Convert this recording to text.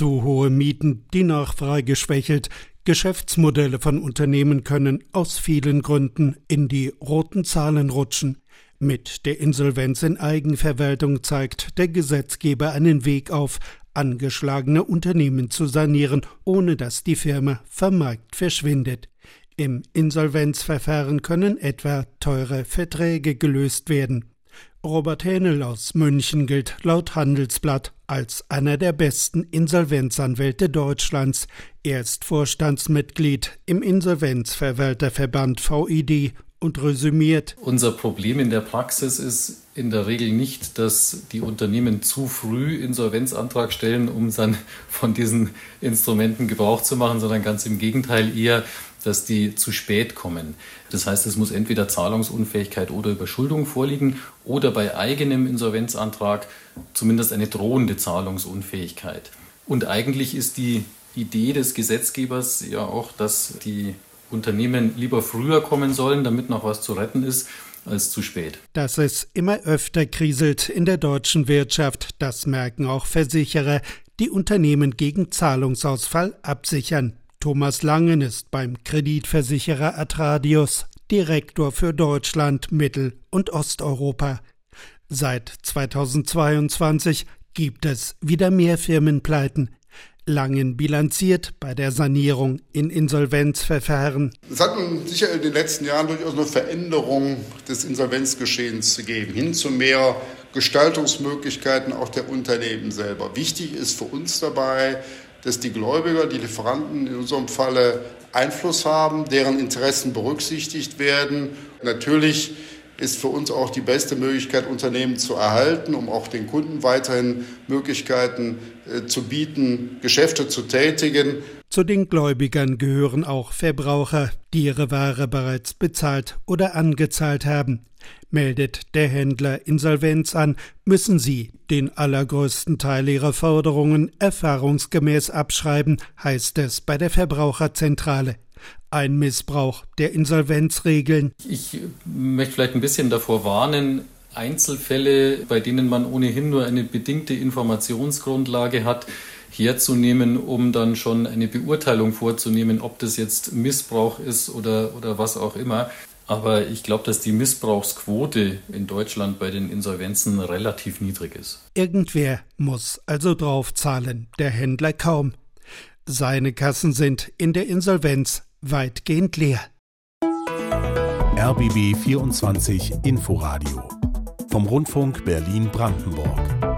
Zu hohe Mieten, die Nachfrage geschwächelt, Geschäftsmodelle von Unternehmen können aus vielen Gründen in die roten Zahlen rutschen. Mit der Insolvenz in Eigenverwaltung zeigt der Gesetzgeber einen Weg auf, angeschlagene Unternehmen zu sanieren, ohne dass die Firma vom verschwindet. Im Insolvenzverfahren können etwa teure Verträge gelöst werden. Robert Hähnel aus München gilt laut Handelsblatt als einer der besten Insolvenzanwälte Deutschlands. Er ist Vorstandsmitglied im Insolvenzverwalterverband VID und resümiert. Unser Problem in der Praxis ist in der Regel nicht, dass die Unternehmen zu früh Insolvenzantrag stellen, um dann von diesen Instrumenten Gebrauch zu machen, sondern ganz im Gegenteil eher, dass die zu spät kommen. Das heißt, es muss entweder Zahlungsunfähigkeit oder Überschuldung vorliegen oder bei eigenem Insolvenzantrag zumindest eine drohende Zahlungsunfähigkeit. Und eigentlich ist die Idee des Gesetzgebers ja auch, dass die Unternehmen lieber früher kommen sollen, damit noch was zu retten ist, als zu spät. Dass es immer öfter kriselt in der deutschen Wirtschaft, das merken auch Versicherer, die Unternehmen gegen Zahlungsausfall absichern. Thomas Langen ist beim Kreditversicherer Atradius Direktor für Deutschland, Mittel- und Osteuropa. Seit 2022 gibt es wieder mehr Firmenpleiten. Langen bilanziert bei der Sanierung in Insolvenzverfahren. Es hat sicher in den letzten Jahren durchaus eine Veränderung des Insolvenzgeschehens gegeben, hin zu mehr Gestaltungsmöglichkeiten auch der Unternehmen selber. Wichtig ist für uns dabei, dass die Gläubiger, die Lieferanten in unserem Falle Einfluss haben, deren Interessen berücksichtigt werden. Natürlich ist für uns auch die beste Möglichkeit, Unternehmen zu erhalten, um auch den Kunden weiterhin Möglichkeiten äh, zu bieten, Geschäfte zu tätigen. Zu den Gläubigern gehören auch Verbraucher, die ihre Ware bereits bezahlt oder angezahlt haben. Meldet der Händler Insolvenz an, müssen sie den allergrößten Teil ihrer Forderungen erfahrungsgemäß abschreiben, heißt es bei der Verbraucherzentrale ein Missbrauch der Insolvenzregeln. Ich möchte vielleicht ein bisschen davor warnen, Einzelfälle, bei denen man ohnehin nur eine bedingte Informationsgrundlage hat, herzunehmen, um dann schon eine Beurteilung vorzunehmen, ob das jetzt Missbrauch ist oder, oder was auch immer. Aber ich glaube, dass die Missbrauchsquote in Deutschland bei den Insolvenzen relativ niedrig ist. Irgendwer muss also draufzahlen, der Händler kaum. Seine Kassen sind in der Insolvenz weitgehend leer. RBB 24 Inforadio vom Rundfunk Berlin-Brandenburg.